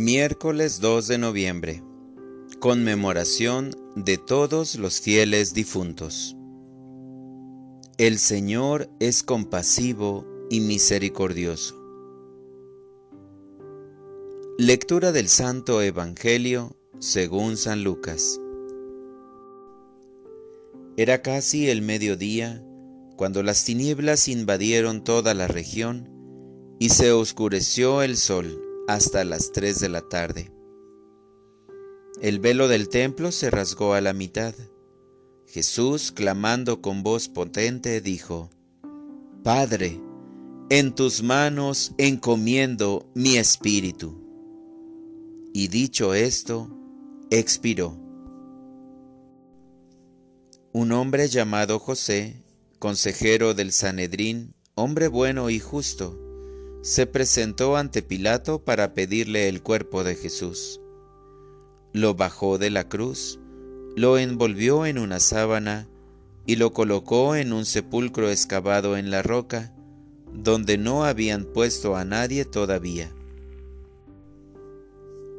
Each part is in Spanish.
Miércoles 2 de noviembre. Conmemoración de todos los fieles difuntos. El Señor es compasivo y misericordioso. Lectura del Santo Evangelio según San Lucas. Era casi el mediodía cuando las tinieblas invadieron toda la región y se oscureció el sol hasta las tres de la tarde. El velo del templo se rasgó a la mitad. Jesús, clamando con voz potente, dijo, Padre, en tus manos encomiendo mi espíritu. Y dicho esto, expiró. Un hombre llamado José, consejero del Sanedrín, hombre bueno y justo, se presentó ante Pilato para pedirle el cuerpo de Jesús. Lo bajó de la cruz, lo envolvió en una sábana y lo colocó en un sepulcro excavado en la roca, donde no habían puesto a nadie todavía.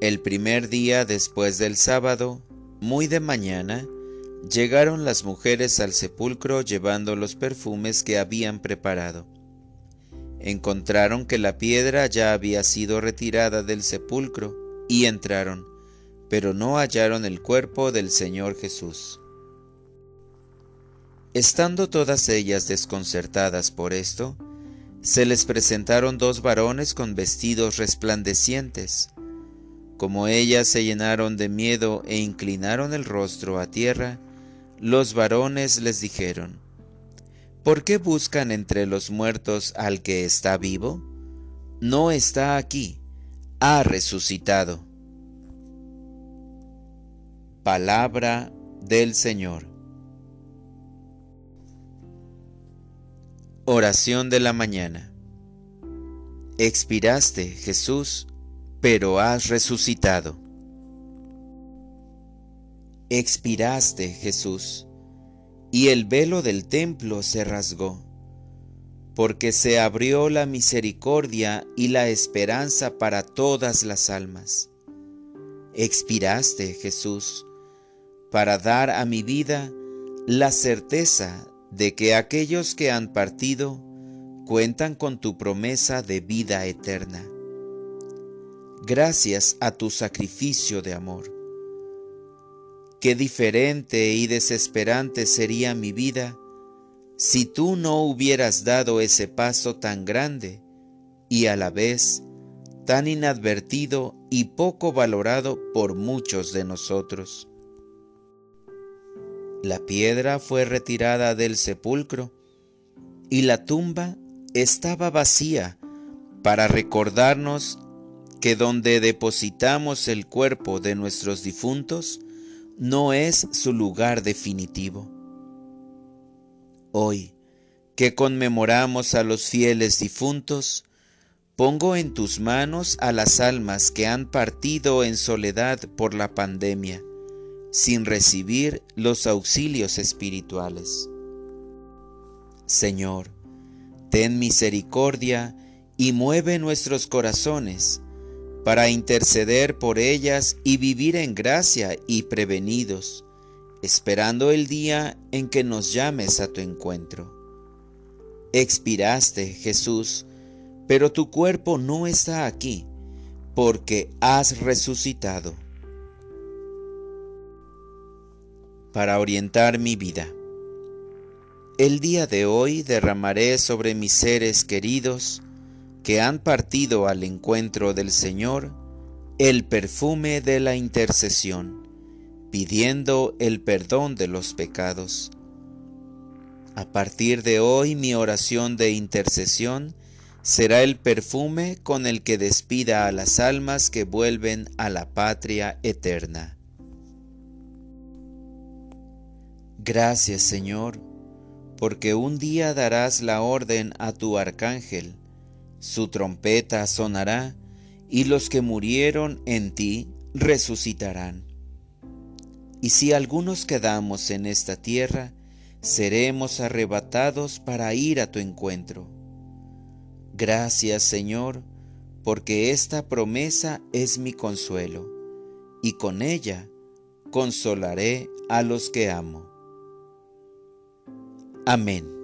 El primer día después del sábado, muy de mañana, llegaron las mujeres al sepulcro llevando los perfumes que habían preparado encontraron que la piedra ya había sido retirada del sepulcro y entraron, pero no hallaron el cuerpo del Señor Jesús. Estando todas ellas desconcertadas por esto, se les presentaron dos varones con vestidos resplandecientes. Como ellas se llenaron de miedo e inclinaron el rostro a tierra, los varones les dijeron, ¿Por qué buscan entre los muertos al que está vivo? No está aquí, ha resucitado. Palabra del Señor. Oración de la mañana. Expiraste, Jesús, pero has resucitado. Expiraste, Jesús, y el velo del templo se rasgó, porque se abrió la misericordia y la esperanza para todas las almas. Expiraste, Jesús, para dar a mi vida la certeza de que aquellos que han partido cuentan con tu promesa de vida eterna. Gracias a tu sacrificio de amor. Qué diferente y desesperante sería mi vida si tú no hubieras dado ese paso tan grande y a la vez tan inadvertido y poco valorado por muchos de nosotros. La piedra fue retirada del sepulcro y la tumba estaba vacía para recordarnos que donde depositamos el cuerpo de nuestros difuntos, no es su lugar definitivo. Hoy, que conmemoramos a los fieles difuntos, pongo en tus manos a las almas que han partido en soledad por la pandemia, sin recibir los auxilios espirituales. Señor, ten misericordia y mueve nuestros corazones para interceder por ellas y vivir en gracia y prevenidos, esperando el día en que nos llames a tu encuentro. Expiraste, Jesús, pero tu cuerpo no está aquí, porque has resucitado. Para orientar mi vida. El día de hoy derramaré sobre mis seres queridos que han partido al encuentro del Señor el perfume de la intercesión, pidiendo el perdón de los pecados. A partir de hoy mi oración de intercesión será el perfume con el que despida a las almas que vuelven a la patria eterna. Gracias Señor, porque un día darás la orden a tu arcángel, su trompeta sonará, y los que murieron en ti resucitarán. Y si algunos quedamos en esta tierra, seremos arrebatados para ir a tu encuentro. Gracias, Señor, porque esta promesa es mi consuelo, y con ella consolaré a los que amo. Amén.